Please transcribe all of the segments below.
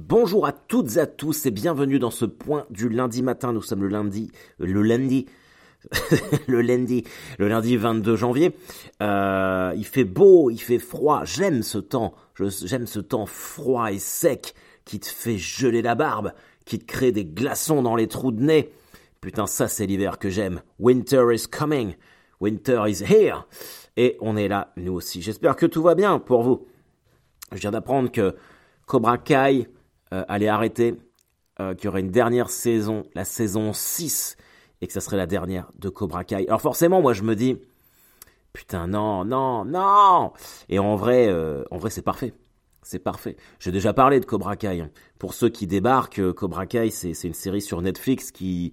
Bonjour à toutes et à tous et bienvenue dans ce point du lundi matin. Nous sommes le lundi, le lundi, le lundi, le lundi 22 janvier. Euh, il fait beau, il fait froid. J'aime ce temps. J'aime ce temps froid et sec qui te fait geler la barbe, qui te crée des glaçons dans les trous de nez. Putain, ça c'est l'hiver que j'aime. Winter is coming. Winter is here. Et on est là, nous aussi. J'espère que tout va bien pour vous. Je viens d'apprendre que Cobra Kai allait arrêter, euh, qu'il y aurait une dernière saison, la saison 6, et que ça serait la dernière de Cobra Kai. Alors forcément, moi je me dis, putain non, non, non Et en vrai, euh, en vrai c'est parfait. C'est parfait. J'ai déjà parlé de Cobra Kai. Hein. Pour ceux qui débarquent, euh, Cobra Kai, c'est une série sur Netflix qui,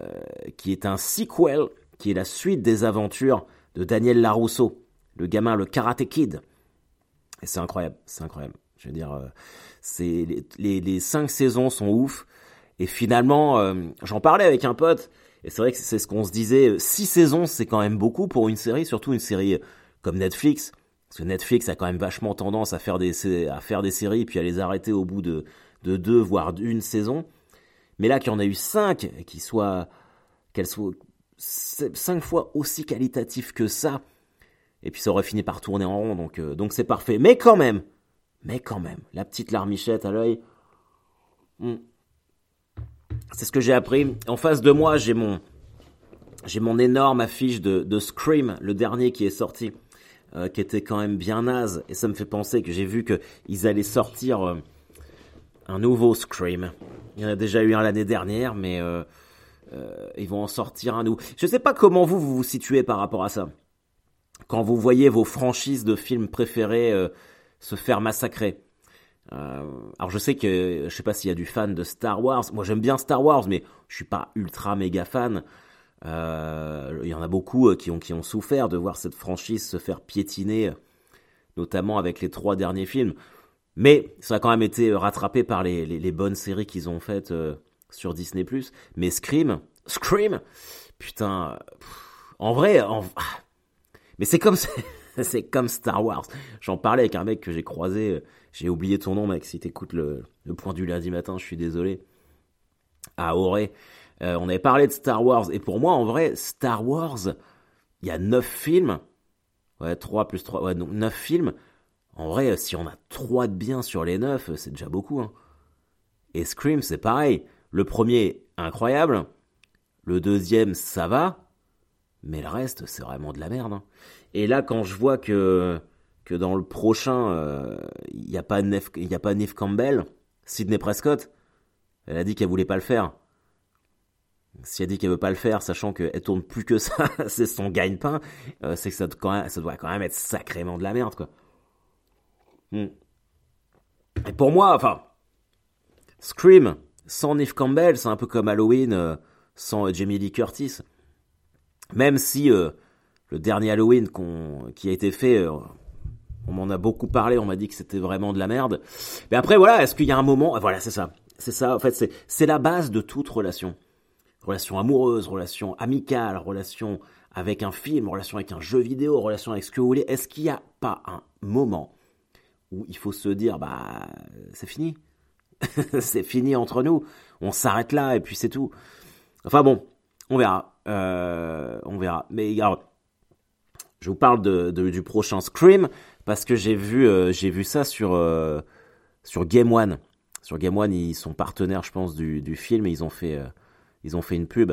euh, qui est un sequel, qui est la suite des aventures de Daniel Larousseau, le gamin, le Karate Kid. Et c'est incroyable, c'est incroyable. Je veux dire, euh, c'est les, les, cinq saisons sont ouf. Et finalement, euh, j'en parlais avec un pote, et c'est vrai que c'est ce qu'on se disait. Six saisons, c'est quand même beaucoup pour une série, surtout une série comme Netflix. Parce que Netflix a quand même vachement tendance à faire des, à faire des séries, puis à les arrêter au bout de, de deux, voire d'une saison. Mais là, qu'il y en a eu cinq, et qu'ils soient, qu'elles soient cinq fois aussi qualitatives que ça, et puis ça aurait fini par tourner en rond, donc euh, donc c'est parfait. Mais quand même, mais quand même, la petite larmichette à l'œil. Hmm. C'est ce que j'ai appris. En face de moi, j'ai mon j'ai mon énorme affiche de, Scream, le dernier qui est sorti, euh, qui était quand même bien naze. Et ça me fait penser que j'ai vu qu'ils allaient sortir euh, un nouveau Scream. Il y en a déjà eu un l'année dernière, mais euh, ils vont en sortir un nouveau. Je sais pas comment vous vous, vous situez par rapport à ça. Quand vous voyez vos franchises de films préférés se faire massacrer. Euh, alors je sais que je sais pas s'il y a du fan de Star Wars. Moi j'aime bien Star Wars, mais je suis pas ultra méga fan. Euh, il y en a beaucoup euh, qui ont qui ont souffert de voir cette franchise se faire piétiner, notamment avec les trois derniers films. Mais ça a quand même été rattrapé par les, les, bonnes séries qu'ils ont faites sur Disney+. Mais Scream, Scream, putain, en vrai, en... Ah, mais c'est comme c'est comme Star Wars. J'en parlais avec un mec que j'ai croisé. J'ai oublié ton nom, mec. Si t'écoutes le, point du lundi matin, je suis désolé. À Auré. Euh, on avait parlé de Star Wars. Et pour moi, en vrai, Star Wars, il y a 9 films. Ouais, 3 plus 3. Ouais, donc 9 films. En vrai, si on a 3 de bien sur les 9, c'est déjà beaucoup. Hein. Et Scream, c'est pareil. Le premier, incroyable. Le deuxième, ça va. Mais le reste, c'est vraiment de la merde. Hein. Et là, quand je vois que que dans le prochain, il euh, n'y a pas il pas Neve Campbell, Sidney Prescott, elle a dit qu'elle voulait pas le faire. Si elle dit qu'elle veut pas le faire, sachant qu'elle tourne plus que ça, c'est son gagne-pain, euh, c'est que ça, doit quand même être sacrément de la merde, quoi. Hmm. Et pour moi, enfin, Scream sans Neve Campbell, c'est un peu comme Halloween euh, sans Jamie Lee Curtis. Même si le dernier Halloween qu'on, qui a été fait, euh, on m'en a beaucoup parlé, on m'a dit que c'était vraiment de la merde. Mais après, voilà, est-ce qu'il y a un moment, voilà, c'est ça, c'est ça. En fait, c'est la base de toute relation, relation amoureuse, relation amicale, relation avec un film, relation avec un jeu vidéo, relation avec ce que vous voulez. Est-ce qu'il n'y a pas un moment où il faut se dire, bah, c'est fini, c'est fini entre nous, on s'arrête là et puis c'est tout. Enfin bon, on verra. Euh, on verra. Mais regarde, je vous parle de, de, du prochain Scream parce que j'ai vu, euh, j'ai vu ça sur, euh, sur Game One. Sur Game One, ils sont partenaires, je pense, du, du film et ils ont fait, euh, ils ont fait une pub.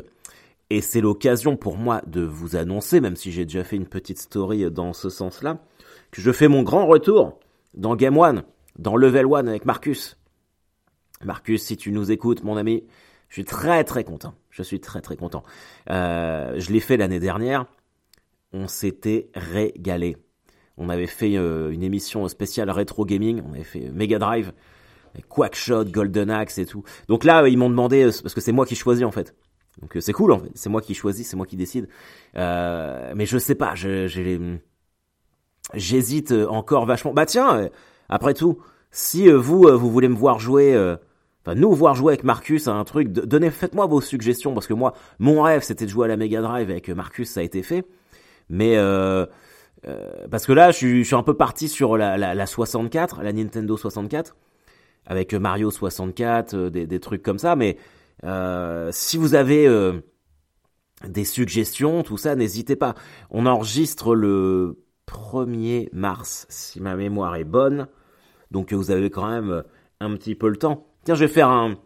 Et c'est l'occasion pour moi de vous annoncer, même si j'ai déjà fait une petite story dans ce sens-là, que je fais mon grand retour dans Game One, dans Level One avec Marcus. Marcus, si tu nous écoutes, mon ami, je suis très très content. Je suis très très content. Euh, je l'ai fait l'année dernière. On s'était régalé. On avait fait euh, une émission spéciale rétro gaming. On avait fait Mega Drive, Quackshot, Golden Axe et tout. Donc là, ils m'ont demandé euh, parce que c'est moi qui choisis en fait. Donc c'est cool en fait. C'est moi qui choisis, c'est moi qui décide. Euh, mais je sais pas. J'hésite encore vachement. Bah tiens, après tout, si vous vous voulez me voir jouer Enfin, nous voir jouer avec Marcus à un truc, donnez, faites-moi vos suggestions parce que moi, mon rêve c'était de jouer à la Mega Drive avec Marcus, ça a été fait. Mais euh, euh, parce que là, je suis, un peu parti sur la, la, la 64, la Nintendo 64. avec Mario 64, des, des, trucs comme ça. Mais si vous avez des suggestions, tout ça, n'hésitez pas. On enregistre le 1er mars, si ma mémoire est bonne. Donc vous avez quand même un petit peu le temps. Tiens, je vais faire un,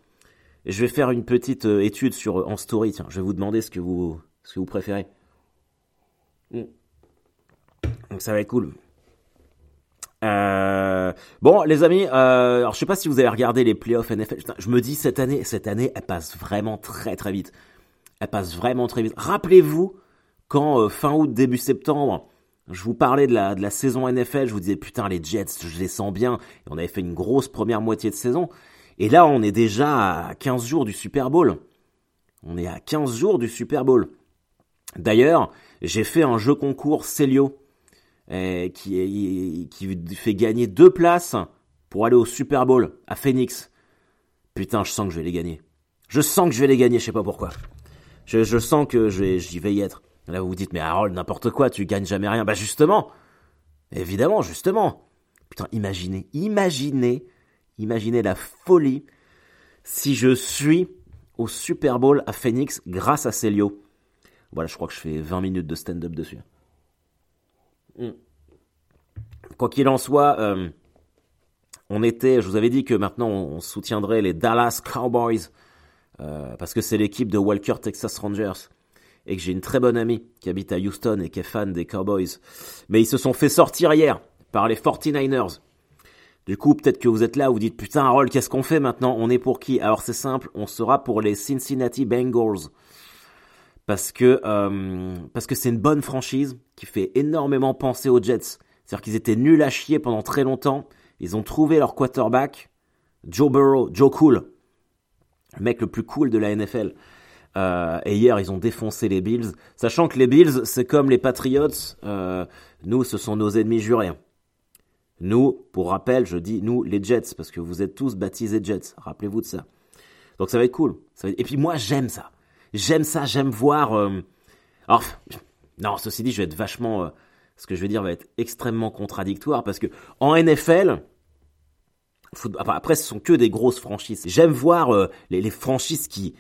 je vais faire une petite euh, étude sur en story. Tiens, je vais vous demander ce que vous, ce que vous préférez. Mm. Donc ça va être cool. Euh, bon, les amis, euh, alors je sais pas si vous avez regardé les playoffs NFL. je me dis cette année, cette année, elle passe vraiment très très vite. Elle passe vraiment très vite. Rappelez-vous quand fin août, début septembre, je vous parlais de la, de la saison NFL, je vous disais putain les Jets, je les sens bien. Et on avait fait une grosse première moitié de saison. Et là, on est déjà à 15 jours du Super Bowl. On est à 15 jours du Super Bowl. D'ailleurs, j'ai fait un jeu concours Celio eh, qui, fait gagner deux places pour aller au Super Bowl à Phoenix. Putain, je sens que je vais les gagner. Je sens que je vais les gagner, je sais pas pourquoi. Je, sens que j'y vais y être. Là, vous vous dites, mais Harold, n'importe quoi, tu gagnes jamais rien. Bah justement, évidemment, justement. Putain, imaginez, imaginez, imaginez la folie si je suis au Super Bowl à Phoenix grâce à Celio. Voilà, je crois que je fais 20 minutes de stand-up dessus. Hmm. Quoi qu'il en soit, euh, on était, je vous avais dit que maintenant on soutiendrait les Dallas Cowboys euh, parce que c'est l'équipe de Walker Texas Rangers et que j'ai une très bonne amie qui habite à Houston et qui est fan des Cowboys. Mais ils se sont fait sortir hier par les 49ers. Du coup, peut-être que vous êtes là, vous dites putain Harold, qu'est-ce qu'on fait maintenant? On est pour qui? Alors c'est simple, on sera pour les Cincinnati Bengals. Parce que euh, parce que c'est une bonne franchise qui fait énormément penser aux Jets. C'est-à-dire qu'ils étaient nuls à chier pendant très longtemps. Ils ont trouvé leur quarterback, Joe Burrow, Joe Cool, le mec le plus cool de la NFL. Euh, et hier, ils ont défoncé les Bills, sachant que les Bills, c'est comme les Patriots. Euh, nous, ce sont nos ennemis jurés. Nous, pour rappel, je dis nous, les Jets, parce que vous êtes tous baptisés Jets. Rappelez-vous de ça. Donc ça va être cool. Et puis moi, j'aime ça. J'aime ça. J'aime voir. Euh... Non, ceci dit, je vais être vachement. Euh, ce que je vais dire va être extrêmement contradictoire parce que en NFL, après, ce sont que des grosses franchises. J'aime voir euh, les, les franchises qui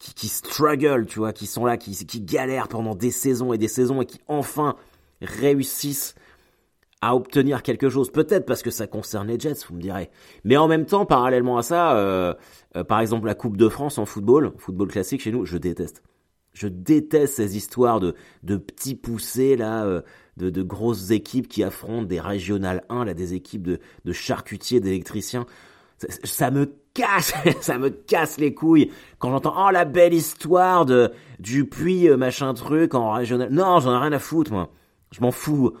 qui, qui struggle, tu vois, qui sont là, qui, qui galèrent pendant des saisons et des saisons et qui enfin réussissent à obtenir quelque chose. Peut-être parce que ça concerne les Jets, vous me direz. Mais en même temps, parallèlement à ça, euh, euh, par exemple la Coupe de France en football, football classique chez nous, je déteste. Je déteste ces histoires de, de petits poussés là, euh, de, de, grosses équipes qui affrontent des régionales 1, là, des équipes de, de charcutiers, d'électriciens. Ça, ça me casse, ça me casse les couilles quand j'entends oh la belle histoire de du puits euh, machin truc en régional. Non, j'en ai rien à foutre moi. Je m'en fous.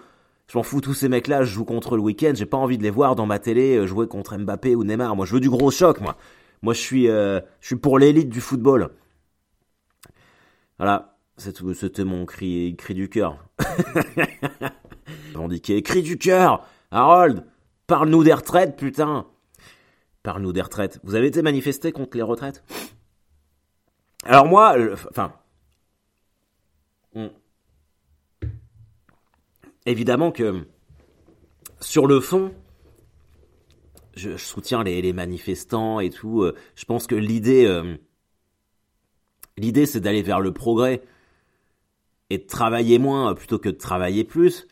Je m'en fous tous ces mecs-là, je joue contre le week-end, j'ai pas envie de les voir dans ma télé euh, jouer contre Mbappé ou Neymar. Moi, je veux du gros choc moi. Moi, je suis euh, je suis pour l'élite du football. Voilà, c'était mon cri cri du cœur. Vendiqué, cri du cœur. Harold, parle-nous des retraites, putain. Parle-nous des retraites. Vous avez été manifesté contre les retraites? Alors moi, euh, enfin... Évidemment que sur le fond, je, soutiens les, manifestants et tout. Euh, je pense que l'idée, euh, l'idée, c'est d'aller vers le progrès et de travailler moins plutôt que de travailler plus.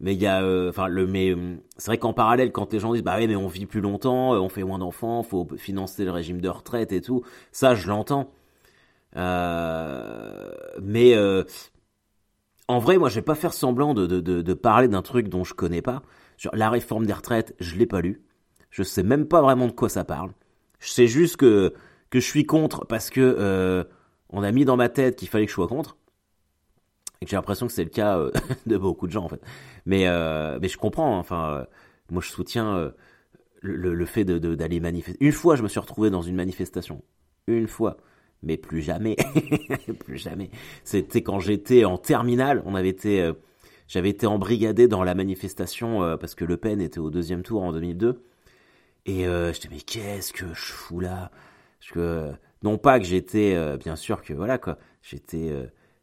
Mais il y a, euh, enfin le, mais euh, c'est vrai qu'en parallèle, quand les gens disent bah oui mais on vit plus longtemps, euh, on fait moins d'enfants, faut financer le régime de retraite et tout, ça je l'entends. Euh, mais en vrai, moi je vais pas faire semblant de, de, de, de parler d'un truc dont je connais pas. Sur la réforme des retraites, je l'ai pas lu. Je sais même pas vraiment de quoi ça parle. Je sais juste que que je suis contre parce que on a mis dans ma tête qu'il fallait que je sois contre et j'ai l'impression que c'est le cas euh, de beaucoup de gens en fait. Mais euh, mais je comprends. Hein, enfin, euh, moi je soutiens le, le, fait de d'aller manifester. Une fois, je me suis retrouvé dans une manifestation. Une fois, mais plus jamais, plus jamais. C'était quand j'étais en terminale. On avait été, j'avais été embrigadé dans la manifestation parce que Le Pen était au deuxième tour en 2002. Et euh, je mais qu'est-ce que je fous là? Que non pas que j'étais, bien sûr que voilà quoi, j'étais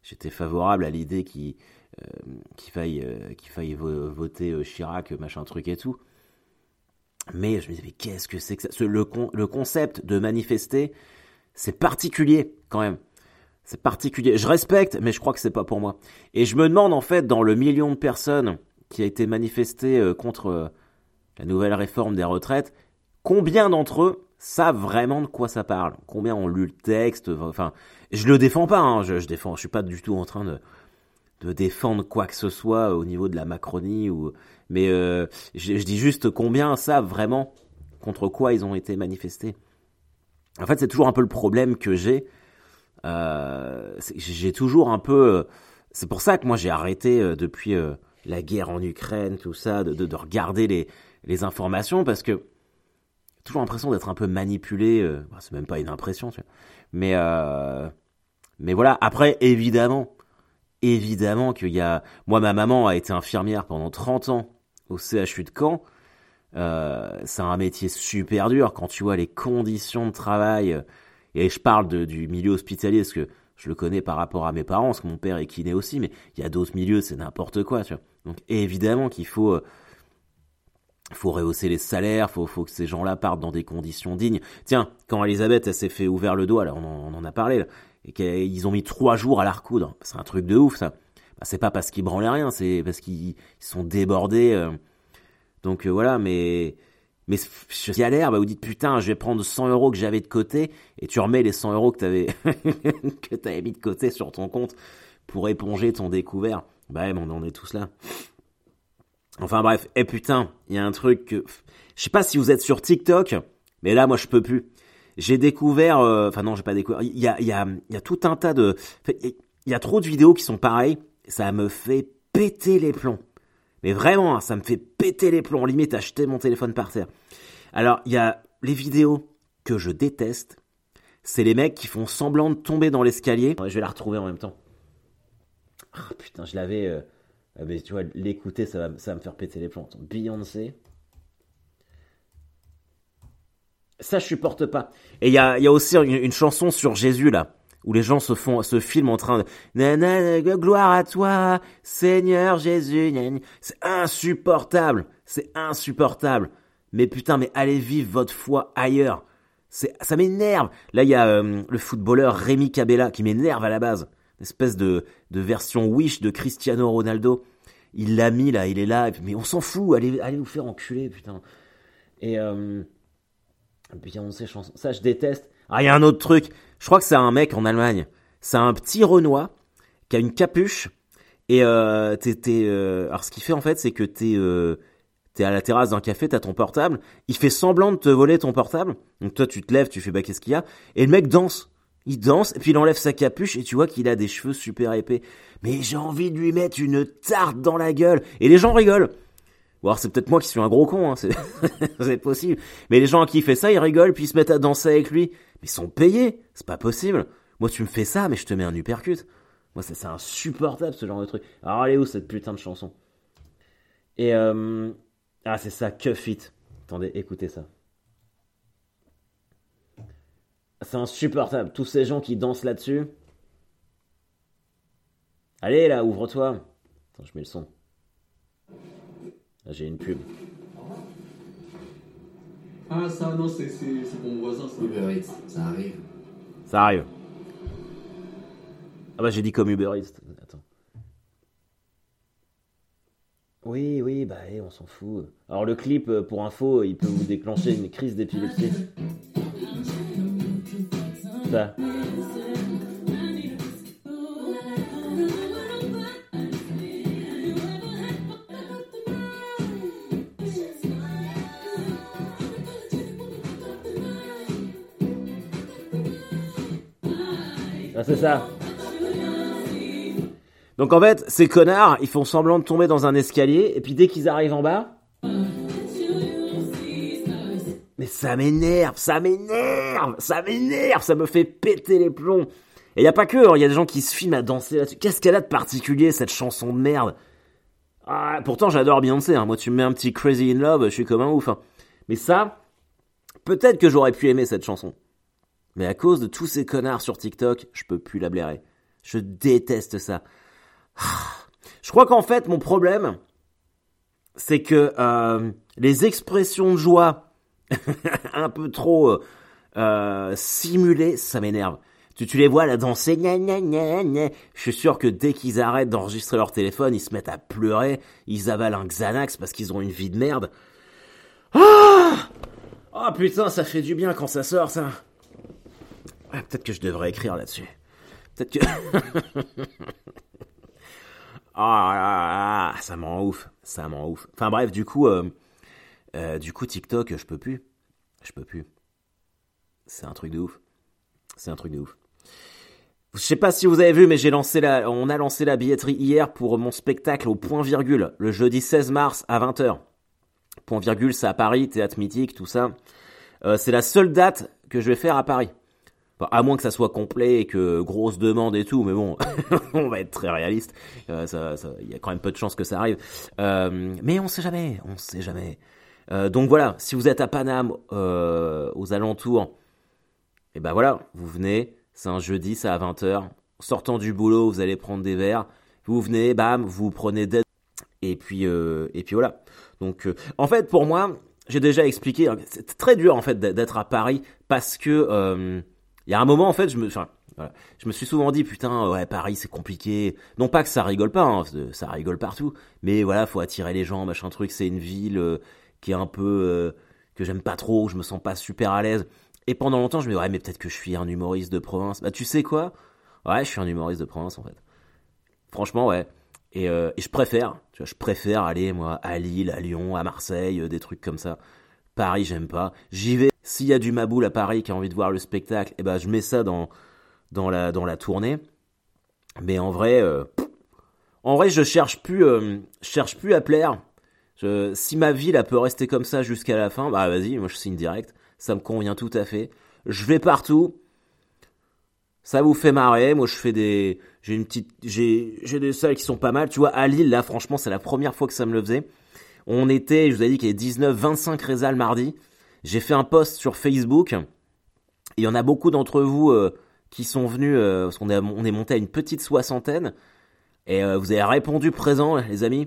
j'étais favorable à l'idée qu'il euh, faille, euh, qu'il faille voter euh, Chirac, machin truc et tout. Mais je me disais, mais qu'est-ce que c'est que ça? Le, le concept de manifester, c'est particulier quand même. C'est particulier. Je respecte, mais je crois que c'est pas pour moi. Et je me demande en fait, dans le million de personnes qui a été manifesté euh, contre euh, la nouvelle réforme des retraites, combien d'entre eux savent vraiment de quoi ça parle? Combien ont lu le texte? Enfin, je le défends pas. Hein, je, défends. Je suis pas du tout en train de défendre quoi que ce soit au niveau de la Macronie ou mais euh, je, dis juste combien savent vraiment contre quoi ils ont été manifestés. En fait, c'est toujours un peu le problème que j'ai. Euh, j'ai toujours un peu. C'est pour ça que moi j'ai arrêté euh, depuis euh, la guerre en Ukraine, tout ça, de, de, de regarder les, les informations parce que toujours l'impression d'être un peu manipulé. Euh, c'est même pas une impression, tu vois. Mais mais voilà. Après, évidemment, évidemment qu'il y a. Moi, ma maman a été infirmière pendant 30 ans au CHU de Caen. Euh, c'est un métier super dur quand tu vois les conditions de travail. Et je parle du milieu hospitalier parce que je le connais par rapport à mes parents, parce que mon père est kiné aussi, mais il y a d'autres milieux, c'est n'importe quoi. Tu vois. Donc évidemment qu'il faut, euh, faut rehausser les salaires, faut, faut que ces gens-là partent dans des conditions dignes. Tiens, quand Elisabeth elle s'est fait ouvert le doigt, là, on en, on en a parlé, là, et qu'ils ont mis trois jours à la recoudre, c'est un truc de ouf ça. Bah, c'est pas parce qu'ils branlaient rien, c'est parce qu'ils sont débordés. Euh. Donc euh, voilà, mais mais je galère, bah vous dites putain, je vais prendre 100 euros que j'avais de côté et tu remets les 100 euros que t'avais que mis de côté sur ton compte pour éponger ton découvert. Bah on en est tous là. Enfin bref, et putain, il y a un truc que je sais pas si vous êtes sur TikTok, mais là moi je peux plus. J'ai découvert, euh, enfin non, j'ai pas découvert. Y a, il y a, il y a tout un tas de, il y a trop de vidéos qui sont pareilles. Ça me fait péter les plombs. Mais vraiment, hein, ça me fait péter les plombs. Limite, acheter mon téléphone par terre. Alors, il y a les vidéos que je déteste. C'est les mecs qui font semblant de tomber dans l'escalier. je vais la retrouver en même temps. Ah putain, je l'avais. Euh... Mais tu vois, l'écouter, ça va, me faire péter les plombs. Beyoncé. Ça, je supporte pas. Et il y a, aussi une, chanson sur Jésus, là, où les gens se font, se filment en train de, Nana, gloire à toi, Seigneur Jésus, c'est insupportable. C'est insupportable. Mais putain, mais allez vivre votre foi ailleurs. C'est, ça m'énerve. Là, il y a euh, le footballeur Rémi Cabella qui m'énerve à la base. Une espèce de, de version Wish de Cristiano Ronaldo. Il l'a mis là, il est là. Mais on s'en fout. Allez, allez vous faire enculer, putain. Et, euh, Beyoncé chanson. Ça, je déteste. Ah, il y a un autre truc. Je crois que c'est un mec en Allemagne. C'est un petit Renoir qui a une capuche. Et euh, t'es, euh... alors ce qu'il fait en fait, c'est que t'es, euh... t'es à la terrasse d'un café, t'as ton portable. Il fait semblant de te voler ton portable. Donc toi, tu te lèves, tu fais bah qu'est-ce qu'il y a? Et le mec danse. Il danse et puis il enlève sa capuche et tu vois qu'il a des cheveux super épais. Mais j'ai envie de lui mettre une tarte dans la gueule. Et les gens rigolent. Ou alors c'est peut-être moi qui suis un gros con, hein, c'est possible. Mais les gens à qui il fait ça, ils rigolent puis ils se mettent à danser avec lui. Mais ils sont payés, c'est pas possible. Moi tu me fais ça, mais je te mets un uppercut. Moi c'est insupportable ce genre de truc. Alors elle où cette putain de chanson? Et euh... ah c'est ça, Cuff It. Attendez, écoutez ça. C'est insupportable. Tous ces gens qui dansent là-dessus. Allez là, ouvre-toi. Attends, je mets le son. J'ai une pub. Ah, ça, non, c'est mon voisin, ça. Uber Eats, ça arrive. Ça arrive. Ah bah j'ai dit comme Uber Eats. Attends. Oui, oui, bah hey, on s'en fout. Alors le clip, euh, pour info, il peut vous déclencher une crise d'épilepsie. Ça. C'est ça. Donc en fait, ces connards, ils font semblant de tomber dans un escalier, et puis dès qu'ils arrivent en bas... Mais ça m'énerve, ça m'énerve, ça m'énerve, ça me fait péter les plombs. Et y a pas que, il hein, y a des gens qui se filment à danser là-dessus. Qu'est-ce qu'elle a de particulier, cette chanson de merde? Ah, Pourtant, j'adore Beyoncé, hein. moi tu me mets un petit Crazy in Love, je suis comme un ouf. Hein. Mais ça, peut-être que j'aurais pu aimer cette chanson. Mais à cause de tous ces connards sur TikTok, je peux plus la blairer. Je déteste ça. Je crois qu'en fait, mon problème, c'est que euh, les expressions de joie un peu trop euh, euh, simulées, ça m'énerve. Tu, les vois là danser. Je suis sûr que dès qu'ils arrêtent d'enregistrer leur téléphone, ils se mettent à pleurer, ils avalent un Xanax parce qu'ils ont une vie de merde. Ah Oh putain, ça fait du bien quand ça sort, ça. Ah, Peut-être que je devrais écrire là-dessus. Peut-être que... Ah, ah, ah, ça m'en ouf, ça m'en ouf. Enfin bref, du coup, euh, euh, du coup TikTok, je peux plus, je peux plus. C'est un truc de ouf, c'est un truc de ouf. Je sais pas si vous avez vu, mais j'ai lancé la, on a lancé la billetterie hier pour mon spectacle au point virgule, le jeudi 16 mars à 20h. Point virgule, c'est à Paris, théâtre mythique, tout ça. Euh, c'est la seule date que je vais faire à Paris. À moins que ça soit complet et que grosse demande et tout, mais bon, on va être très réaliste. Euh, ça, ça- il y a quand même peu de chances que ça arrive. Euh, mais on sait jamais, on sait jamais. Euh, donc voilà, si vous êtes à Paname, aux alentours, et ben voilà, vous venez, c'est un jeudi, c'est à 20h. Sortant du boulot, vous allez prendre des verres. Vous venez, bam, vous prenez des... Et puis, et puis voilà. Donc, en fait, pour moi, j'ai déjà expliqué, hein, c'est très dur en fait d'être à Paris parce que il y a un moment en fait, je me, enfin, voilà, je me suis souvent dit putain, ouais, Paris c'est compliqué. Non pas que ça rigole pas, hein, ça rigole partout, mais voilà, faut attirer les gens, machin truc. C'est une ville euh, qui est un peu euh, que j'aime pas trop, où je me sens pas super à l'aise. Et pendant longtemps, je me dis ouais, mais peut-être que je suis un humoriste de province. Bah tu sais quoi? Ouais, je suis un humoriste de province en fait. Franchement, ouais. Et, euh, et je préfère, tu vois, je préfère aller moi à Lille, à Lyon, à Marseille, euh, des trucs comme ça. Paris, j'aime pas. J'y vais. S'il y a du Maboul à Paris qui a envie de voir le spectacle, eh ben je mets ça dans dans la dans la tournée. Mais en vrai, euh, en vrai, je cherche plus, euh, cherche plus à plaire. Si ma vie, elle peut rester comme ça jusqu'à la fin, bah vas-y, moi je signe direct. Ça me convient tout à fait. Je vais partout. Ça vous fait marrer. Moi, je fais des, j'ai une petite, j'ai, j'ai des salles qui sont pas mal. Tu vois, à Lille, là, franchement, c'est la première fois que ça me le faisait. On était, je vous ai dit qu'il y avait 19, 25 résals mardi. J'ai fait un post sur Facebook. Il y en a beaucoup d'entre vous euh, qui sont venus, euh, parce qu'on est, on est monté à une petite soixantaine. Et euh, vous avez répondu présent, les amis.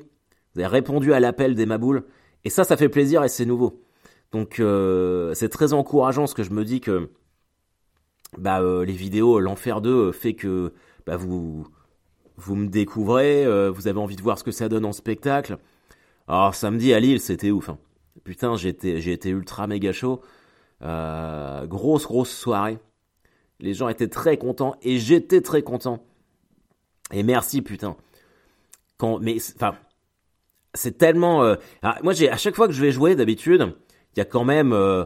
Vous avez répondu à l'appel des Maboules. Et ça, ça fait plaisir et c'est nouveau. Donc, c'est très encourageant ce que je me dis que bah, les vidéos, l'enfer 2 euh, fait que bah, vous, vous me découvrez, vous avez envie de voir ce que ça donne en spectacle. Alors, samedi à Lille, c'était ouf. hein. Putain, j'ai été, ultra méga chaud. Euh, grosse, grosse soirée. Les gens étaient très contents et j'étais très content. Et merci, putain. Quand, mais, enfin, c'est tellement. euh, ah, moi, j'ai à chaque fois que je vais jouer, d'habitude, il y a quand même, euh,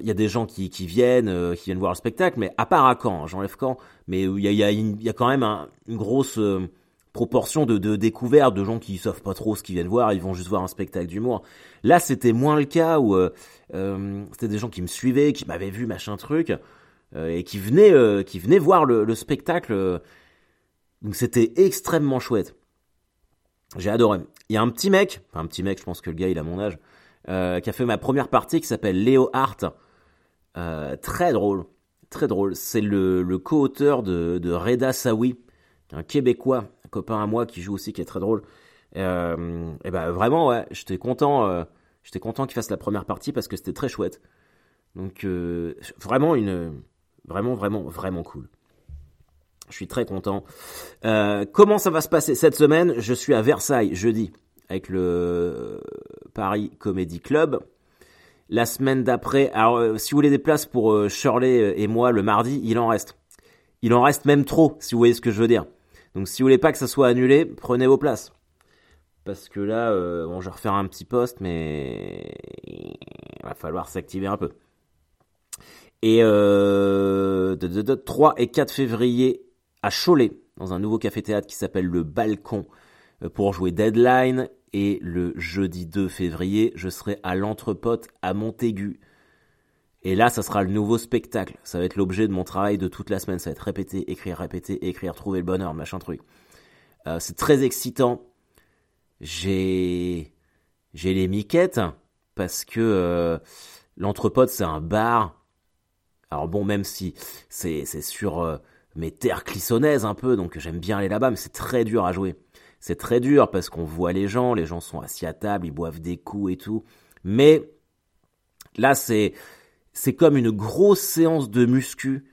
il y a des gens qui, viennent, qui viennent voir le spectacle, mais à part à Caen, hein, j'enlève Caen, mais il y a, quand même un- une grosse proportion de, découvertes de gens qui savent pas trop ce qu'ils viennent voir, ils vont juste voir un spectacle d'humour. Là, c'était moins le cas où euh, euh, c'était des gens qui me suivaient, qui m'avaient vu machin truc, euh, et qui venaient, qui venaient voir le, le spectacle. donc c'était extrêmement chouette. J'ai adoré. Il y a un petit mec, enfin un petit mec, je pense que le gars il a mon âge, qui a fait ma première partie qui s'appelle Léo Hart. Très drôle, très drôle. C'est le, co-auteur de, de Reda Sawi, un Québécois, copain à moi qui joue aussi, qui est très drôle. Euh, et ben vraiment, ouais, j'étais content, euh, j'étais content qu'il fasse la première partie parce que c'était très chouette. Donc euh, vraiment une, vraiment, vraiment, vraiment cool. Je suis très content. Comment ça va se passer cette semaine? Je suis à Versailles jeudi avec le Paris Comedy Club. La semaine d'après, alors si vous voulez des places pour Shirley et moi le mardi, il en reste. Il en reste même trop, si vous voyez ce que je veux dire. Donc si vous voulez pas que ça soit annulé, prenez vos places. Parce que là, euh, bon, je vais refaire un petit poste, mais il va falloir s'activer un peu. Et euh, de, de, de, 3 et 4 février à Cholet, dans un nouveau café-théâtre qui s'appelle Le Balcon, euh, pour jouer Deadline. Et le jeudi 2 février, je serai à l'Entrepote à Montaigu. Et là, ça sera le nouveau spectacle. Ça va être l'objet de mon travail de toute la semaine. Ça va être répéter, écrire, répéter, écrire, trouver le bonheur, machin truc. Euh, c'est très excitant. J'ai j'ai les miquettes parce que euh, l'Entrepote c'est un bar. Alors bon, même si c'est c'est sur euh, mes terres clissonnaises un peu, donc j'aime bien aller là-bas, mais c'est très dur à jouer. C'est très dur parce qu'on voit les gens, les gens sont assis à table, ils boivent des coups et tout. Mais là, c'est c'est comme une grosse séance de muscu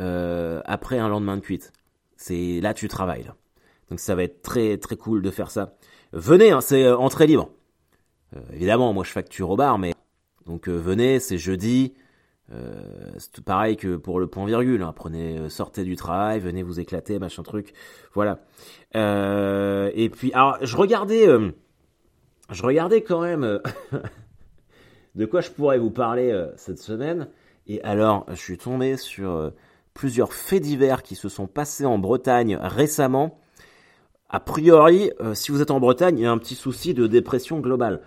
euh, après un lendemain de cuite. C'est là tu travailles là. Donc ça va être très très cool de faire ça. Venez, hein, c'est euh, entrée libre. Euh, évidemment, moi je facture au bar, mais donc euh, venez, c'est jeudi. Euh, c'est tout pareil que pour le point virgule. Hein. Prenez, euh, sortez du travail, venez vous éclater, machin truc. Voilà. Et puis, alors, je regardais, je regardais quand même de quoi je pourrais vous parler euh, cette semaine? Et alors, je suis tombé sur euh, plusieurs faits divers qui se sont passés en Bretagne récemment. A priori, euh, si vous êtes en Bretagne, il y a un petit souci de dépression globale.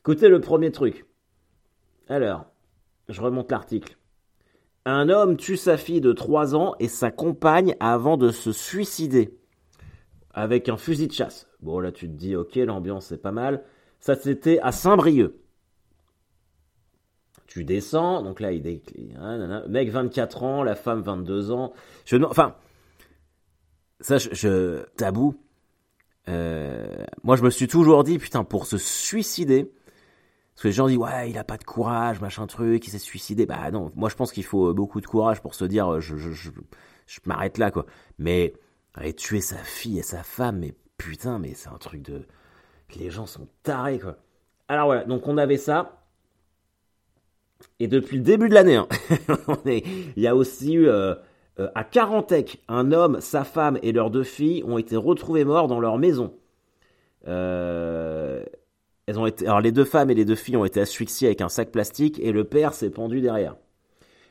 Écoutez le premier truc. Alors, je remonte l'article. Un homme tue sa fille de 3 ans et sa compagne avant de se suicider avec un fusil de chasse. Bon, là, tu te dis, ok, l'ambiance est pas mal. Ça, c'était à Saint-Brieuc. Tu descends, donc là, il décline. hein. Mec, 24 ans, la femme, 22 ans. Je, enfin, ça, je, je- tabou. Euh, moi, je me suis toujours dit, putain, pour se suicider, parce que les gens disent, ouais, il a pas de courage, machin truc, il s'est suicidé. Bah non, moi, je pense qu'il faut euh, beaucoup de courage pour se dire, euh, je, je, je, m'arrête là, quoi. Mais, aller tuer sa fille et sa femme, mais putain, mais c'est un truc de. Les gens sont tarés, quoi. Alors voilà, donc on avait ça. Et depuis le début de l'année, hein, il y a aussi eu euh, euh, à Carantec, un homme, sa femme et leurs deux filles ont été retrouvés morts dans leur maison. Euh, alors les deux femmes et les deux filles ont été asphyxiées avec un sac plastique et le père s'est pendu derrière.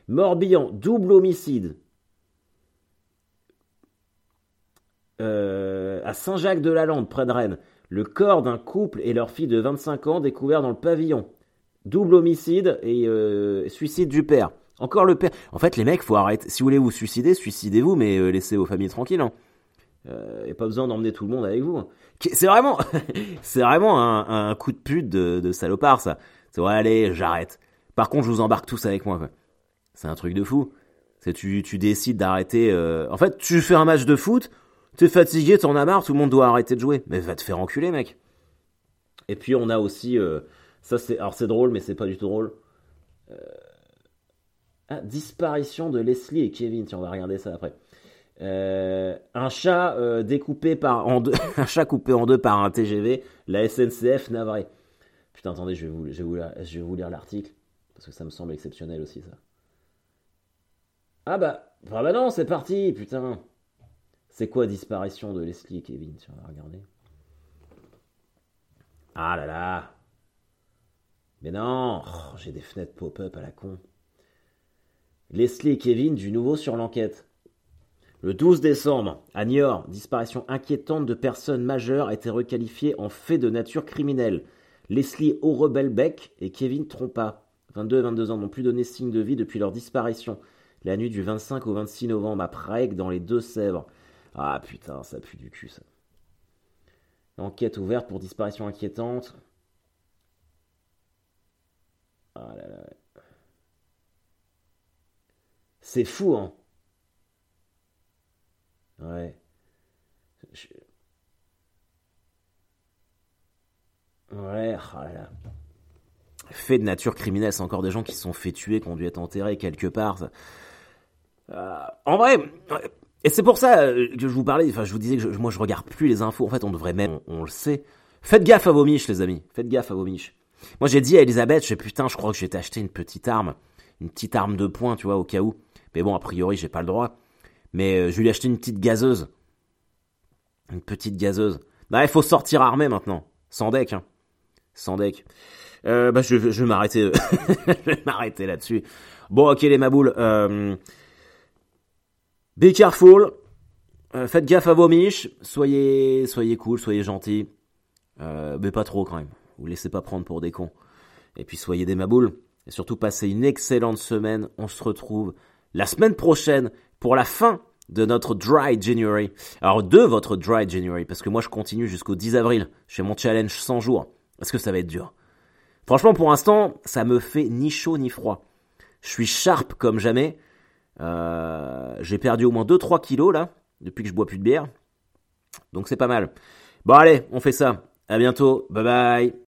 Morbihan, double homicide. Euh, à Saint-Jacques-de-la-Lande, près de Rennes, le corps d'un couple et leur fille de 25 ans découvert dans le pavillon. Double homicide et euh, suicide du père. Encore le père. En fait, les mecs, faut arrêter. Si vous voulez vous suicider, suicidez-vous, mais euh, laissez vos familles tranquilles. Hein. Euh, et pas besoin d'emmener tout le monde avec vous. C'est vraiment, c'est vraiment un, coup de pute de, salopard, ça. C'est ouais, allez, j'arrête. Par contre, je vous embarque tous avec moi. C'est un truc de fou. C'est tu, tu décides d'arrêter. En fait, tu fais un match de foot, t'es fatigué, t'en as marre, tout le monde doit arrêter de jouer. Mais va te faire enculer, mec. Et puis on a aussi, ça c'est, alors c'est drôle, mais c'est pas du tout drôle. Euh, ah, disparition de Leslie et Kevin. Tiens, on va regarder ça après. Euh, un chat euh, découpé en deux, coupé en deux par un TGV. La SNCF navré. Putain, attendez, je vais vous, je vais lire l'article parce que ça me semble exceptionnel aussi ça. Ah bah, ah bah non, c'est parti, putain. C'est quoi disparition de Leslie et Kevin? Tiens, on va regarder. Ah là là. Mais non, oh, j'ai des fenêtres pop-up à la con. Leslie et Kevin du nouveau sur l'enquête. Le 12 décembre, à Niort, disparition inquiétante de personnes majeures a été requalifiée en fait de nature criminelle. Leslie Aurebelbeck et Kevin Trompa, 22 et 22 ans, n'ont plus donné signe de vie depuis leur disparition. La nuit du 25 au 26 novembre à Prague, dans les Deux-Sèvres. Ah putain, ça pue du cul ça. Enquête ouverte pour disparition inquiétante. Ah là là. C'est fou, hein. Ouais. Ouais, ah là. Fait de nature criminelle, c'est encore des gens qui se sont fait tuer, qui ont dû être enterrés quelque part. Euh, en vrai, et c'est pour ça euh, que je vous parlais, enfin je vous disais que je- moi je regarde plus les infos, en fait on devrait même, on, le sait. Faites gaffe à vos miches les amis, faites gaffe à vos miches. Moi j'ai dit à Elisabeth, je fais putain, je crois que je vais t'acheter une petite arme, une petite arme de poing, tu vois, au cas où. Mais bon, a priori j'ai pas le droit. Mais euh, je lui acheter une petite gazeuse. Une petite gazeuse. Bah il faut sortir armé maintenant, sans deck, hein. Sans deck. Euh, bah je, vais- m'arrêter, euh, m'arrêter là-dessus. Bon ok les maboules, Be careful. Faites gaffe à vos miches. Soyez, soyez cool, soyez gentils. Euh, mais pas trop quand même. Vous laissez pas prendre pour des cons. Et puis soyez des maboules. Et surtout passez une excellente semaine. On se retrouve la semaine prochaine pour la fin de notre Dry January. Alors de votre Dry January, parce que moi je continue jusqu'au 10 avril. Je fais mon challenge 100 jours. Parce que ça va être dur? Franchement, pour l'instant, ça me fait ni chaud ni froid. Je suis sharp comme jamais. Euh, j'ai perdu au moins 2-3 kilos là, depuis que je bois plus de bière. Donc c'est pas mal. Bon allez, on fait ça. À bientôt. Bye bye.